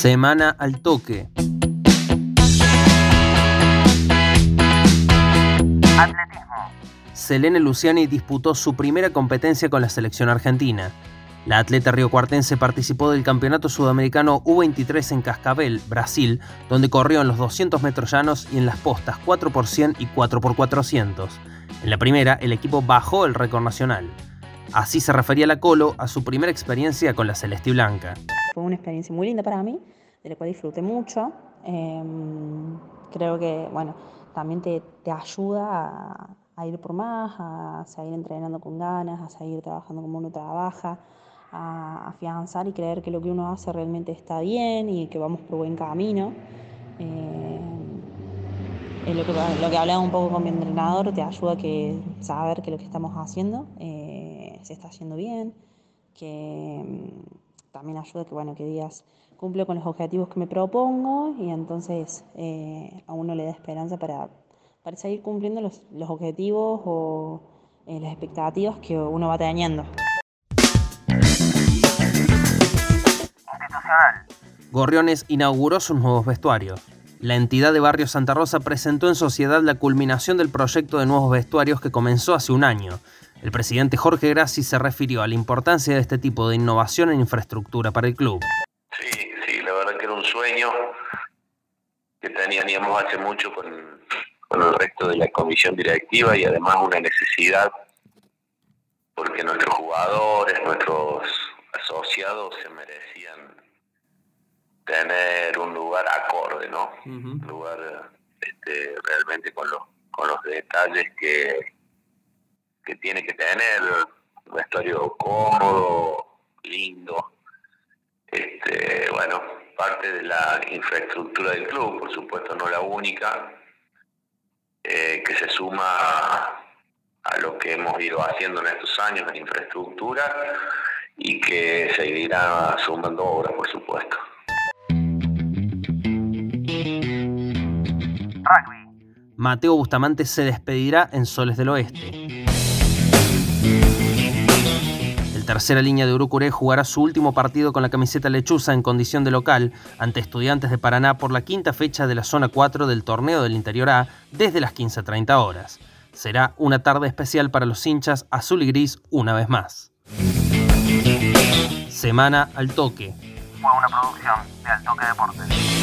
Semana al toque. Atletismo. Selene Luciani disputó su primera competencia con la selección argentina. La atleta riocuartense participó del Campeonato Sudamericano U23 en Cascabel, Brasil, donde corrió en los 200 metros llanos y en las postas 4x100 y 4x400. En la primera, el equipo bajó el récord nacional. Así se refería la Colo a su primera experiencia con la Celeste Blanca. Fue una experiencia muy linda para mí, de la cual disfruté mucho. Em, creo que, bueno, también te, te ayuda a, ir por más, a seguir entrenando con ganas, a seguir trabajando como uno trabaja, a afianzar y creer que lo que uno hace realmente está bien y que vamos por buen camino. Em, lo, que, lo que hablaba un poco con mi entrenador te ayuda a saber que lo que estamos haciendo eh, se está haciendo bien, que mm, también ayuda que, bueno, que digas, cumplo con los objetivos que me propongo y entonces eh, a uno le da esperanza para, para seguir cumpliendo los, los objetivos o eh, las expectativas que uno va teniendo. Gorriones inauguró sus nuevos vestuarios. La entidad de Barrio Santa Rosa presentó en sociedad la culminación del proyecto de nuevos vestuarios que comenzó hace un año. El presidente Jorge Grassi se refirió a la importancia de este tipo de innovación en infraestructura para el club. Sí, sí, la verdad que era un sueño que teníamos hace mucho con, el resto de la comisión directiva y además una necesidad porque nuestros jugadores, nuestros asociados se merecían tener un lugar Un lugar este, realmente con los, con los detalles que, que tiene que tener, un vestuario cómodo, lindo. Este, bueno, parte de la infraestructura del club, por supuesto no la única, eh, que se suma a lo que hemos ido haciendo en estos años en infraestructura y que seguirá sumando obras, por supuesto. Mateo Bustamante se despedirá en Soles del Oeste. El tercera línea de Urucuré jugará su último partido con la camiseta lechuza en condición de local ante estudiantes de Paraná por la quinta fecha de la zona 4 del torneo del Interior A desde las 15.30 horas. Será una tarde especial para los hinchas azul y gris una vez más. Semana al toque. Fue una producción de Al Toque Deportes.